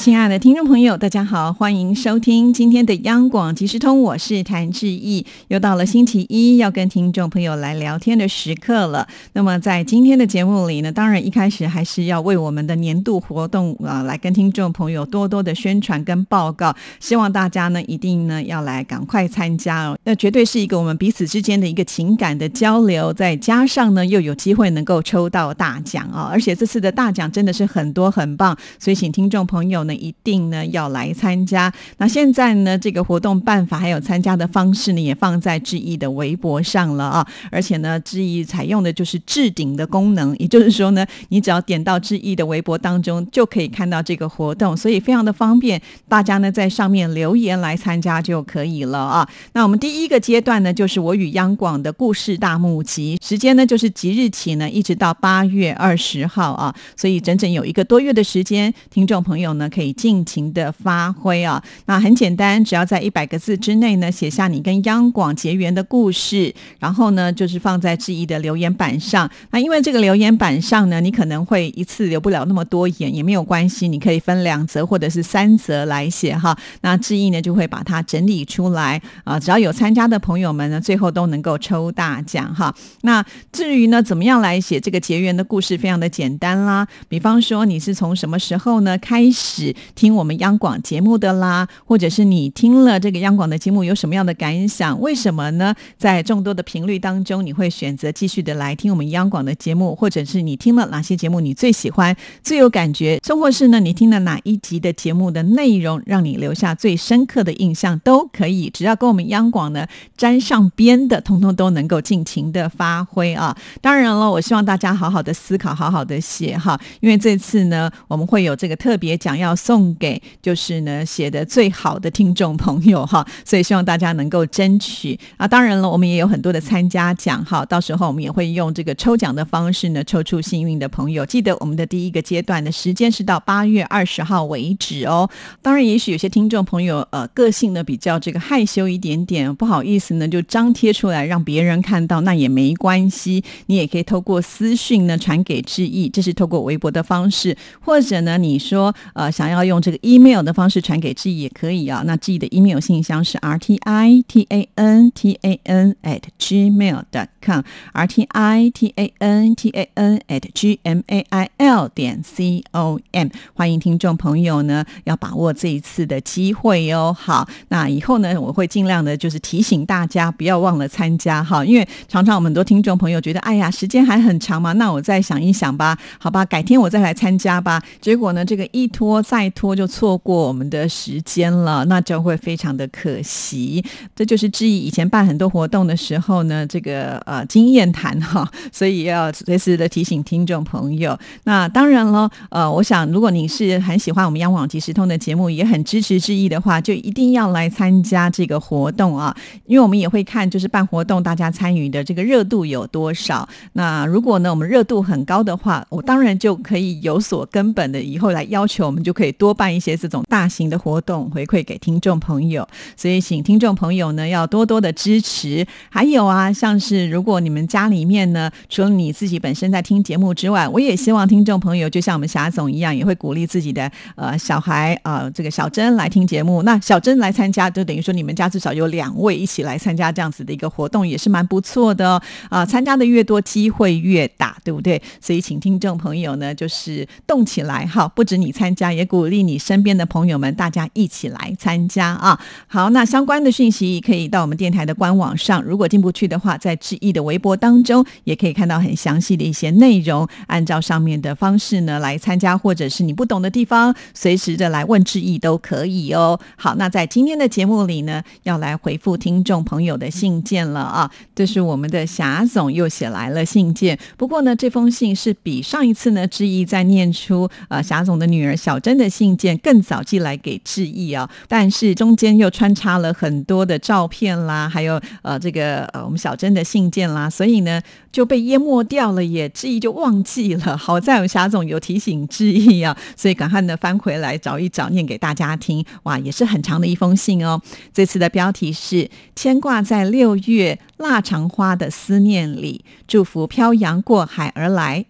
亲爱的听众朋友，大家好，欢迎收听今天的央广即时通，我是谭志毅。又到了星期一要跟听众朋友来聊天的时刻了。那么在今天的节目里呢，当然一开始还是要为我们的年度活动啊，来跟听众朋友多多的宣传跟报告。希望大家呢一定呢要来赶快参加哦，那绝对是一个我们彼此之间的一个情感的交流，再加上呢又有机会能够抽到大奖啊，而且这次的大奖真的是很多很棒，所以请听众朋友。一定呢要来参加。那现在呢，这个活动办法还有参加的方式呢，也放在志毅的微博上了啊。而且呢，志毅采用的就是置顶的功能，也就是说呢，你只要点到志毅的微博当中，就可以看到这个活动，所以非常的方便。大家呢在上面留言来参加就可以了啊。那我们第一个阶段呢，就是我与央广的故事大募集，时间呢就是即日起呢，一直到八月二十号啊，所以整整有一个多月的时间，听众朋友呢可以。可以尽情的发挥啊！那很简单，只要在一百个字之内呢，写下你跟央广结缘的故事，然后呢，就是放在志毅的留言板上。那因为这个留言板上呢，你可能会一次留不了那么多言，也没有关系，你可以分两则或者是三则来写哈。那志毅呢，就会把它整理出来啊。只要有参加的朋友们呢，最后都能够抽大奖哈。那至于呢，怎么样来写这个结缘的故事，非常的简单啦。比方说，你是从什么时候呢开始？听我们央广节目的啦，或者是你听了这个央广的节目有什么样的感想？为什么呢？在众多的频率当中，你会选择继续的来听我们央广的节目，或者是你听了哪些节目你最喜欢、最有感觉，甚或是呢你听了哪一集的节目的内容让你留下最深刻的印象，都可以，只要跟我们央广呢沾上边的，通通都能够尽情的发挥啊！当然了，我希望大家好好的思考，好好的写哈，因为这次呢我们会有这个特别奖要。送给就是呢写的最好的听众朋友哈，所以希望大家能够争取啊。当然了，我们也有很多的参加奖哈，到时候我们也会用这个抽奖的方式呢抽出幸运的朋友。记得我们的第一个阶段的时间是到八月二十号为止哦。当然，也许有些听众朋友呃个性呢比较这个害羞一点点，不好意思呢就张贴出来让别人看到，那也没关系，你也可以透过私讯呢传给志毅，这是透过微博的方式，或者呢你说呃想。要用这个 email 的方式传给志毅也可以啊。那志毅的 email 信箱是 r t i t a n t a n at gmail dot com r t i t a n t a n at g m a i l 点 c o m。欢迎听众朋友呢，要把握这一次的机会哟。好，那以后呢，我会尽量的，就是提醒大家不要忘了参加哈。因为常常我们很多听众朋友觉得，哎呀，时间还很长嘛，那我再想一想吧，好吧，改天我再来参加吧。结果呢，这个一拖再。拜托，就错过我们的时间了，那就会非常的可惜。这就是志毅以前办很多活动的时候呢，这个呃经验谈哈，所以要随时的提醒听众朋友。那当然了，呃，我想如果你是很喜欢我们央广即时通的节目，也很支持志毅的话，就一定要来参加这个活动啊，因为我们也会看就是办活动大家参与的这个热度有多少。那如果呢我们热度很高的话，我当然就可以有所根本的以后来要求我们就可以。多办一些这种大型的活动，回馈给听众朋友。所以，请听众朋友呢要多多的支持。还有啊，像是如果你们家里面呢，除了你自己本身在听节目之外，我也希望听众朋友就像我们霞总一样，也会鼓励自己的呃小孩啊，这个小珍来听节目。那小珍来参加，就等于说你们家至少有两位一起来参加这样子的一个活动，也是蛮不错的啊。参加的越多，机会越大，对不对？所以，请听众朋友呢，就是动起来哈，不止你参加，也鼓。鼓励你身边的朋友们，大家一起来参加啊！好，那相关的讯息可以到我们电台的官网上。如果进不去的话，在志毅的微博当中也可以看到很详细的一些内容。按照上面的方式呢来参加，或者是你不懂的地方，随时的来问志毅都可以哦。好，那在今天的节目里呢，要来回复听众朋友的信件了啊！这是我们的霞总又写来了信件，不过呢，这封信是比上一次呢志毅在念出呃霞总的女儿小珍。的信件更早寄来给志毅啊，但是中间又穿插了很多的照片啦，还有呃这个呃我们小珍的信件啦，所以呢就被淹没掉了，也志毅就忘记了。好在我们霞总有提醒志毅啊，所以赶快呢翻回来找一找，念给大家听。哇，也是很长的一封信哦。这次的标题是牵挂在六月腊肠花的思念里，祝福漂洋过海而来。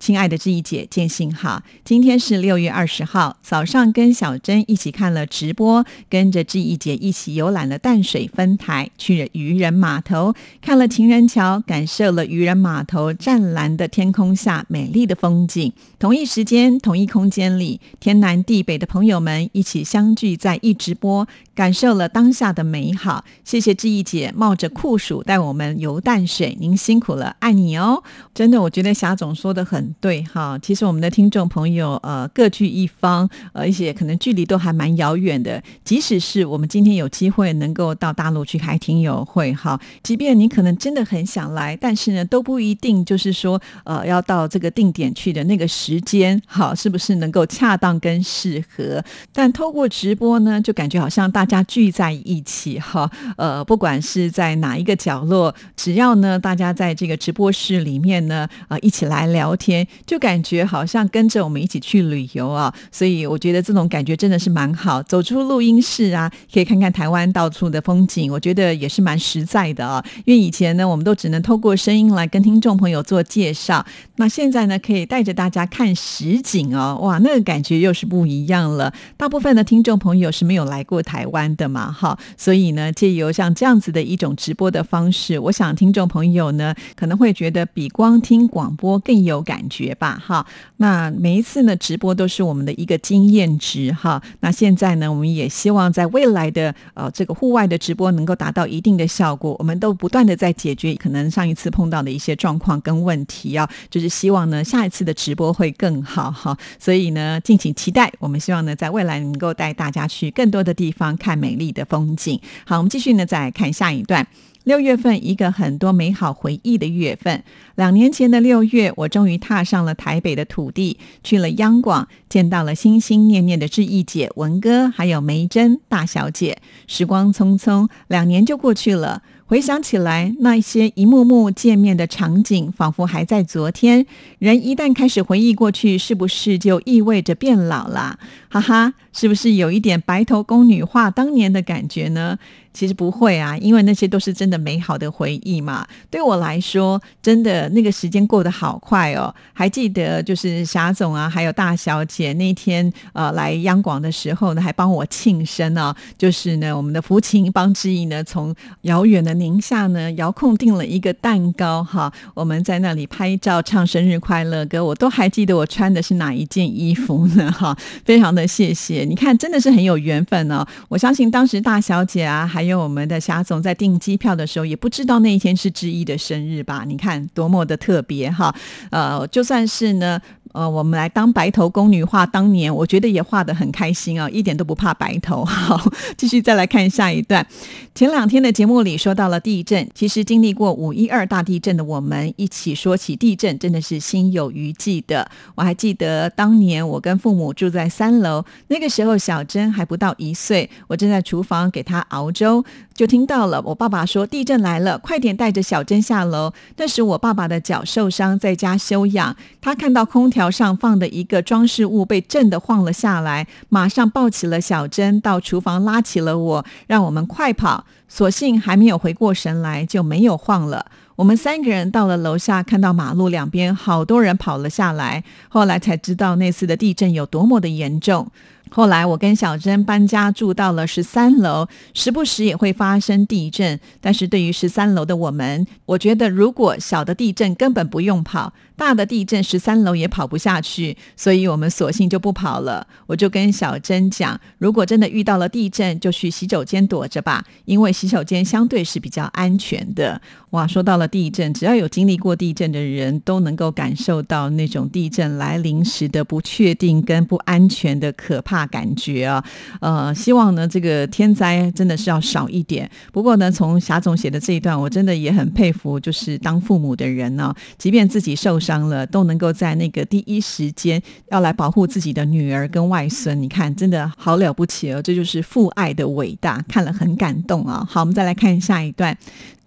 亲爱的志毅姐，见信好。今天是六月二十号早上，跟小珍一起看了直播，跟着志毅姐一起游览了淡水分台，去了渔人码头，看了情人桥，感受了渔人码头湛蓝的天空下美丽的风景。同一时间，同一空间里，天南地北的朋友们一起相聚在一直播，感受了当下的美好。谢谢志毅姐冒着酷暑带我们游淡水，您辛苦了，爱你哦！真的，我觉得霞总说的很。对哈，其实我们的听众朋友呃各据一方，呃一些可能距离都还蛮遥远的。即使是我们今天有机会能够到大陆去开听友会哈，即便你可能真的很想来，但是呢都不一定就是说呃要到这个定点去的那个时间好是不是能够恰当跟适合？但透过直播呢，就感觉好像大家聚在一起哈，呃不管是在哪一个角落，只要呢大家在这个直播室里面呢呃一起来聊天。就感觉好像跟着我们一起去旅游啊，所以我觉得这种感觉真的是蛮好。走出录音室啊，可以看看台湾到处的风景，我觉得也是蛮实在的啊。因为以前呢，我们都只能透过声音来跟听众朋友做介绍，那现在呢，可以带着大家看实景哦，哇，那个感觉又是不一样了。大部分的听众朋友是没有来过台湾的嘛，哈，所以呢，借由像这样子的一种直播的方式，我想听众朋友呢可能会觉得比光听广播更有感。觉吧，哈，那每一次呢直播都是我们的一个经验值，哈。那现在呢，我们也希望在未来的呃这个户外的直播能够达到一定的效果。我们都不断的在解决可能上一次碰到的一些状况跟问题啊，就是希望呢下一次的直播会更好，哈。所以呢，敬请期待。我们希望呢在未来能够带大家去更多的地方看美丽的风景。好，我们继续呢再来看下一段。六月份，一个很多美好回忆的月份。两年前的六月，我终于踏上了台北的土地，去了央广，见到了心心念念的志毅姐、文哥，还有梅珍大小姐。时光匆匆，两年就过去了。回想起来，那些一幕幕见面的场景，仿佛还在昨天。人一旦开始回忆过去，是不是就意味着变老了？哈哈，是不是有一点白头宫女话当年的感觉呢？其实不会啊，因为那些都是真的美好的回忆嘛。对我来说，真的那个时间过得好快哦。还记得就是霞总啊，还有大小姐那天呃来央广的时候呢，还帮我庆生啊。就是呢，我们的福琴帮之意呢，从遥远的宁夏呢遥控订了一个蛋糕哈。我们在那里拍照唱生日快乐歌，我都还记得我穿的是哪一件衣服呢哈。非常的谢谢，你看真的是很有缘分哦。我相信当时大小姐啊还。还有我们的霞总在订机票的时候，也不知道那一天是之一的生日吧？你看多么的特别哈！呃，就算是呢。呃，我们来当白头宫女画当年，我觉得也画得很开心啊，一点都不怕白头。好，继续再来看下一段。前两天的节目里说到了地震，其实经历过五一二大地震的我们，一起说起地震，真的是心有余悸的。我还记得当年我跟父母住在三楼，那个时候小珍还不到一岁，我正在厨房给她熬粥，就听到了我爸爸说地震来了，快点带着小珍下楼。那时我爸爸的脚受伤，在家休养，他看到空调。上放的一个装饰物被震得晃了下来，马上抱起了小珍到厨房拉起了我，让我们快跑。所幸还没有回过神来，就没有晃了。我们三个人到了楼下，看到马路两边好多人跑了下来，后来才知道那次的地震有多么的严重。后来我跟小珍搬家住到了十三楼，时不时也会发生地震。但是对于十三楼的我们，我觉得如果小的地震根本不用跑，大的地震十三楼也跑不下去，所以我们索性就不跑了。我就跟小珍讲，如果真的遇到了地震，就去洗手间躲着吧，因为洗手间相对是比较安全的。哇，说到了地震，只要有经历过地震的人都能够感受到那种地震来临时的不确定跟不安全的可怕。感觉啊，呃，希望呢，这个天灾真的是要少一点。不过呢，从霞总写的这一段，我真的也很佩服，就是当父母的人呢，即便自己受伤。伤了，都能够在那个第一时间要来保护自己的女儿跟外孙。你看，真的好了不起哦！这就是父爱的伟大，看了很感动啊。好，我们再来看下一段。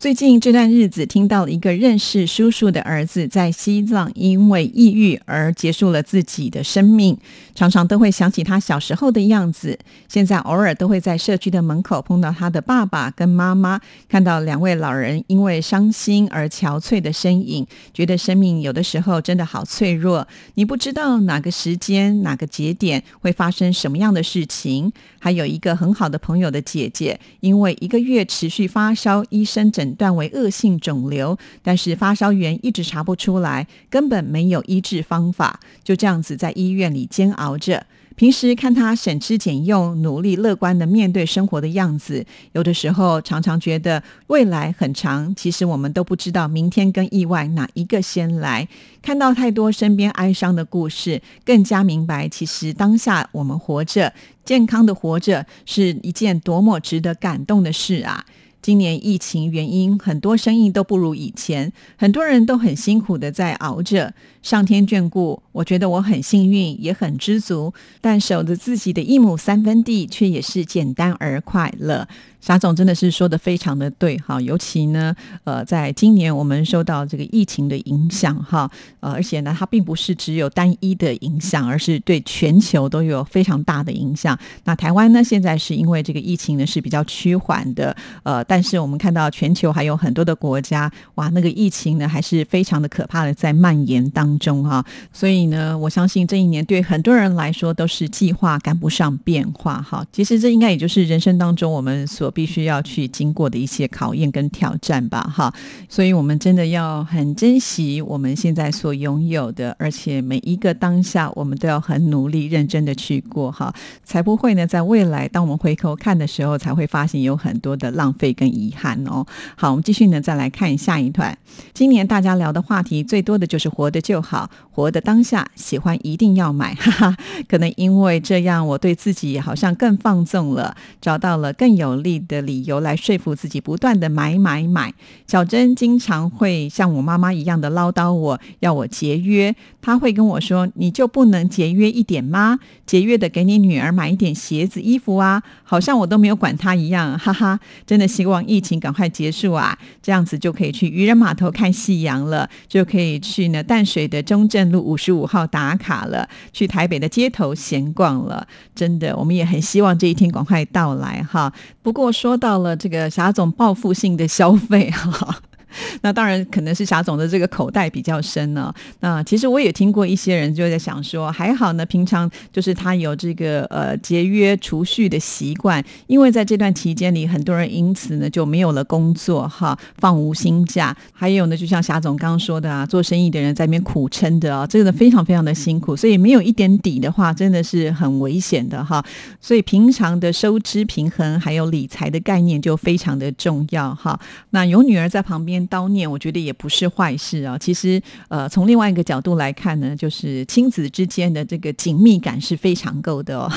最近这段日子，听到了一个认识叔叔的儿子在西藏因为抑郁而结束了自己的生命，常常都会想起他小时候的样子。现在偶尔都会在社区的门口碰到他的爸爸跟妈妈，看到两位老人因为伤心而憔悴的身影，觉得生命有的时候真的好脆弱。你不知道哪个时间、哪个节点会发生什么样的事情。还有一个很好的朋友的姐姐，因为一个月持续发烧，医生诊。断为恶性肿瘤，但是发烧源一直查不出来，根本没有医治方法，就这样子在医院里煎熬着。平时看他省吃俭用、努力乐观的面对生活的样子，有的时候常常觉得未来很长，其实我们都不知道明天跟意外哪一个先来。看到太多身边哀伤的故事，更加明白，其实当下我们活着、健康的活着，是一件多么值得感动的事啊！今年疫情原因，很多生意都不如以前，很多人都很辛苦的在熬着。上天眷顾，我觉得我很幸运，也很知足。但守着自己的一亩三分地，却也是简单而快乐。沙总真的是说的非常的对哈，尤其呢，呃，在今年我们受到这个疫情的影响哈，呃，而且呢，它并不是只有单一的影响，而是对全球都有非常大的影响。那台湾呢，现在是因为这个疫情呢是比较趋缓的，呃，但是我们看到全球还有很多的国家，哇，那个疫情呢还是非常的可怕的在蔓延当。中哈，所以呢，我相信这一年对很多人来说都是计划赶不上变化哈。其实这应该也就是人生当中我们所必须要去经过的一些考验跟挑战吧哈。所以我们真的要很珍惜我们现在所拥有的，而且每一个当下我们都要很努力认真的去过哈，才不会呢在未来当我们回头看的时候，才会发现有很多的浪费跟遗憾哦。好，我们继续呢再来看下一段。今年大家聊的话题最多的就是活得就。好，活的当下，喜欢一定要买，哈哈。可能因为这样，我对自己好像更放纵了，找到了更有利的理由来说服自己，不断的买买买。小珍经常会像我妈妈一样的唠叨我，要我节约。她会跟我说：“你就不能节约一点吗？节约的给你女儿买一点鞋子、衣服啊，好像我都没有管她一样，哈哈。”真的希望疫情赶快结束啊，这样子就可以去渔人码头看夕阳了，就可以去呢淡水。的中正路五十五号打卡了，去台北的街头闲逛了，真的，我们也很希望这一天赶快到来哈。不过说到了这个霞总报复性的消费哈。那当然可能是霞总的这个口袋比较深呢。那其实我也听过一些人就在想说，还好呢，平常就是他有这个呃节约储蓄的习惯，因为在这段期间里，很多人因此呢就没有了工作哈，放无薪假。还有呢，就像霞总刚刚说的啊，做生意的人在那边苦撑的啊，这个非常非常的辛苦，所以没有一点底的话，真的是很危险的哈。所以平常的收支平衡还有理财的概念就非常的重要哈。那有女儿在旁边。叨念，我觉得也不是坏事啊。其实，呃，从另外一个角度来看呢，就是亲子之间的这个紧密感是非常够的哦。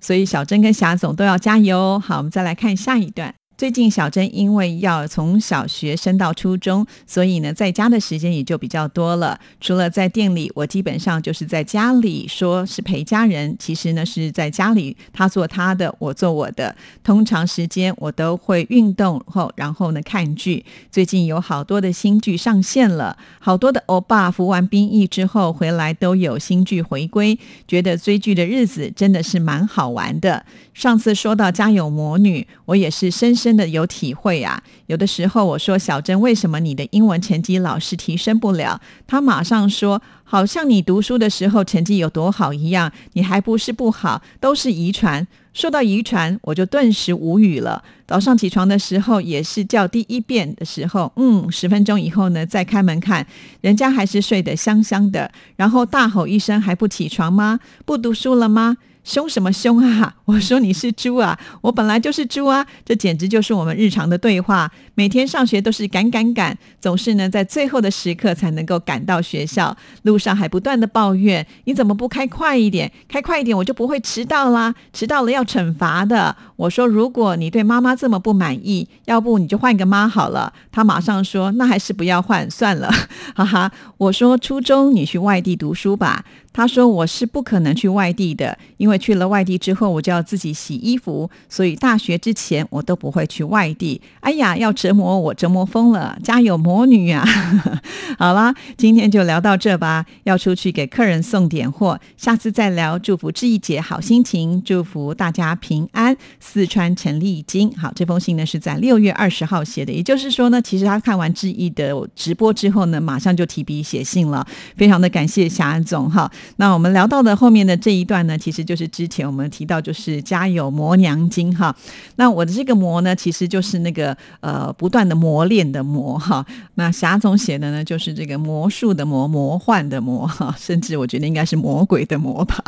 所以，小珍跟霞总都要加油。好，我们再来看下一段。最近小珍因为要从小学升到初中，所以呢，在家的时间也就比较多了。除了在店里，我基本上就是在家里，说是陪家人，其实呢是在家里，他做他的，我做我的。通常时间我都会运动后，然后呢看剧。最近有好多的新剧上线了，好多的欧巴服完兵役之后回来都有新剧回归，觉得追剧的日子真的是蛮好玩的。上次说到《家有魔女》，我也是深深的有体会啊。有的时候我说小珍，为什么你的英文成绩老是提升不了？他马上说，好像你读书的时候成绩有多好一样，你还不是不好，都是遗传。说到遗传，我就顿时无语了。早上起床的时候也是叫第一遍的时候，嗯，十分钟以后呢再开门看，人家还是睡得香香的，然后大吼一声，还不起床吗？不读书了吗？凶什么凶啊！我说你是猪啊！我本来就是猪啊！这简直就是我们日常的对话。每天上学都是赶赶赶，总是呢在最后的时刻才能够赶到学校，路上还不断的抱怨：你怎么不开快一点？开快一点我就不会迟到啦！迟到了要惩罚的。我说如果你对妈妈这么不满意，要不你就换个妈好了。他马上说那还是不要换算了，哈哈。我说初中你去外地读书吧。他说：“我是不可能去外地的，因为去了外地之后，我就要自己洗衣服，所以大学之前我都不会去外地。哎呀，要折磨我，折磨疯了！家有，魔女啊！好啦，今天就聊到这吧。要出去给客人送点货，下次再聊。祝福志毅姐好心情，祝福大家平安。四川陈丽金，好，这封信呢是在六月二十号写的，也就是说呢，其实他看完志毅的直播之后呢，马上就提笔写信了，非常的感谢霞总哈。”那我们聊到的后面的这一段呢，其实就是之前我们提到，就是家有磨娘经哈。那我的这个磨呢，其实就是那个呃不断的磨练的磨哈。那霞总写的呢，就是这个魔术的魔，魔幻的魔哈，甚至我觉得应该是魔鬼的魔吧。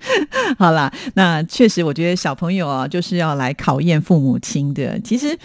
好啦，那确实我觉得小朋友啊，就是要来考验父母亲的，其实。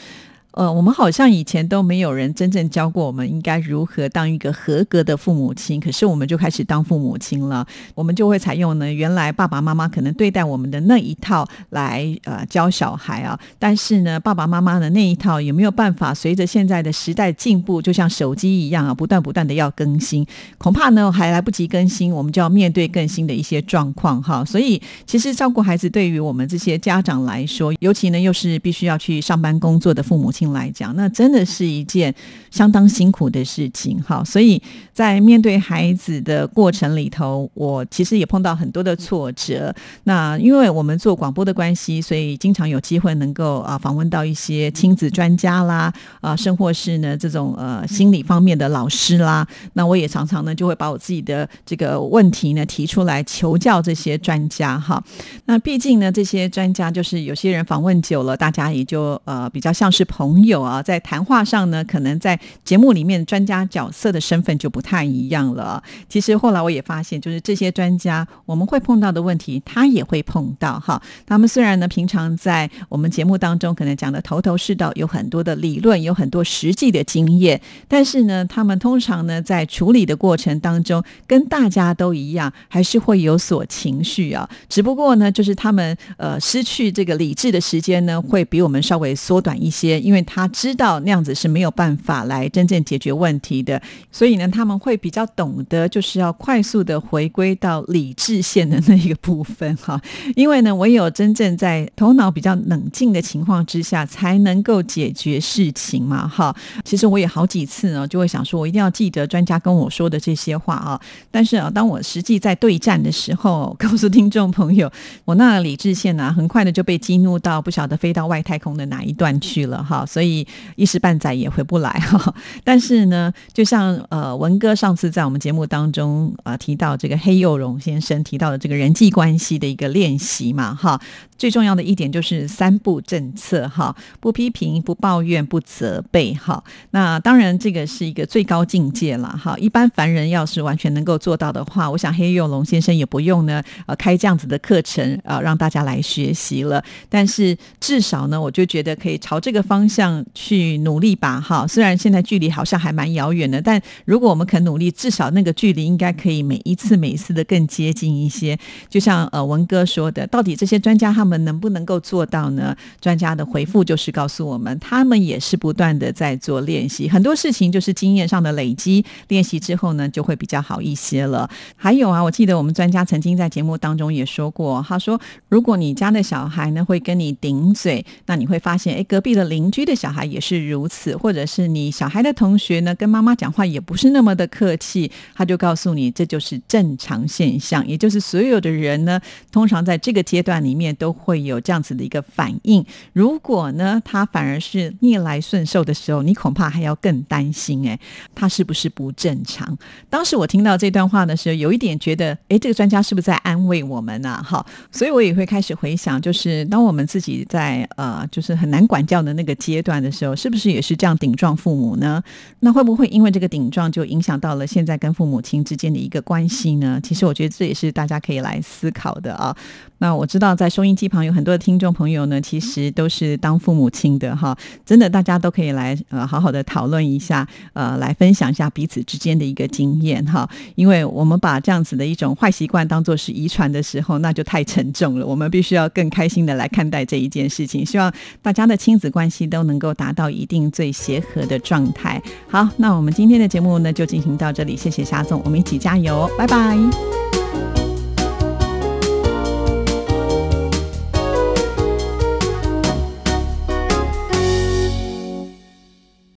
呃，我们好像以前都没有人真正教过我们应该如何当一个合格的父母亲，可是我们就开始当父母亲了，我们就会采用呢原来爸爸妈妈可能对待我们的那一套来呃教小孩啊，但是呢爸爸妈妈的那一套有没有办法随着现在的时代进步，就像手机一样啊，不断不断的要更新，恐怕呢还来不及更新，我们就要面对更新的一些状况哈，所以其实照顾孩子对于我们这些家长来说，尤其呢又是必须要去上班工作的父母亲。来讲，那真的是一件相当辛苦的事情。哈，所以在面对孩子的过程里头，我其实也碰到很多的挫折。那因为我们做广播的关系，所以经常有机会能够啊访问到一些亲子专家啦，啊，甚或是呢这种呃心理方面的老师啦。那我也常常呢就会把我自己的这个问题呢提出来求教这些专家哈。那毕竟呢这些专家就是有些人访问久了，大家也就呃比较像是朋。朋友啊，在谈话上呢，可能在节目里面专家角色的身份就不太一样了。其实后来我也发现，就是这些专家我们会碰到的问题，他也会碰到哈。他们虽然呢，平常在我们节目当中可能讲的头头是道，有很多的理论，有很多实际的经验，但是呢，他们通常呢，在处理的过程当中，跟大家都一样，还是会有所情绪啊。只不过呢，就是他们呃失去这个理智的时间呢，会比我们稍微缩短一些，因为。他知道那样子是没有办法来真正解决问题的，所以呢，他们会比较懂得，就是要快速的回归到理智线的那一个部分哈。因为呢，唯有真正在头脑比较冷静的情况之下，才能够解决事情嘛哈。其实我也好几次呢，就会想说，我一定要记得专家跟我说的这些话啊。但是啊，当我实际在对战的时候，告诉听众朋友，我那理智线呢，很快的就被激怒到不晓得飞到外太空的哪一段去了哈。所以一时半载也回不来。哈，但是呢，就像呃文哥上次在我们节目当中啊提到这个黑幼荣先生提到的这个人际关系的一个练习嘛哈，最重要的一点就是三不政策哈，不批评、不抱怨、不责备哈。那当然这个是一个最高境界了哈。一般凡人要是完全能够做到的话，我想黑幼龙先生也不用呢呃开这样子的课程啊让大家来学习了。但是至少呢，我就觉得可以朝这个方向。去努力吧，哈！虽然现在距离好像还蛮遥远的，但如果我们肯努力，至少那个距离应该可以每一次每一次的更接近一些。就像呃文哥说的，到底这些专家他们能不能够做到呢？专家的回复就是告诉我们，他们也是不断的在做练习，很多事情就是经验上的累积，练习之后呢就会比较好一些了。还有啊，我记得我们专家曾经在节目当中也说过，他说如果你家的小孩呢会跟你顶嘴，那你会发现，哎，隔壁的邻居的。小孩也是如此，或者是你小孩的同学呢，跟妈妈讲话也不是那么的客气，他就告诉你这就是正常现象，也就是所有的人呢，通常在这个阶段里面都会有这样子的一个反应。如果呢，他反而是逆来顺受的时候，你恐怕还要更担心，哎，他是不是不正常？当时我听到这段话的时候，有一点觉得，哎，这个专家是不是在安慰我们呢？哈，所以我也会开始回想，就是当我们自己在呃，就是很难管教的那个阶。阶段的时候，是不是也是这样顶撞父母呢？那会不会因为这个顶撞就影响到了现在跟父母亲之间的一个关系呢？其实我觉得这也是大家可以来思考的啊。那我知道在收音机一旁有很多的听众朋友呢，其实都是当父母亲的哈，真的大家都可以来呃好好的讨论一下，呃，来分享一下彼此之间的一个经验哈。因为我们把这样子的一种坏习惯当做是遗传的时候，那就太沉重了。我们必须要更开心的来看待这一件事情。希望大家的亲子关系都能够达到一定最协和的状态。好，那我们今天的节目呢就进行到这里，谢谢夏总，我们一起加油，拜拜。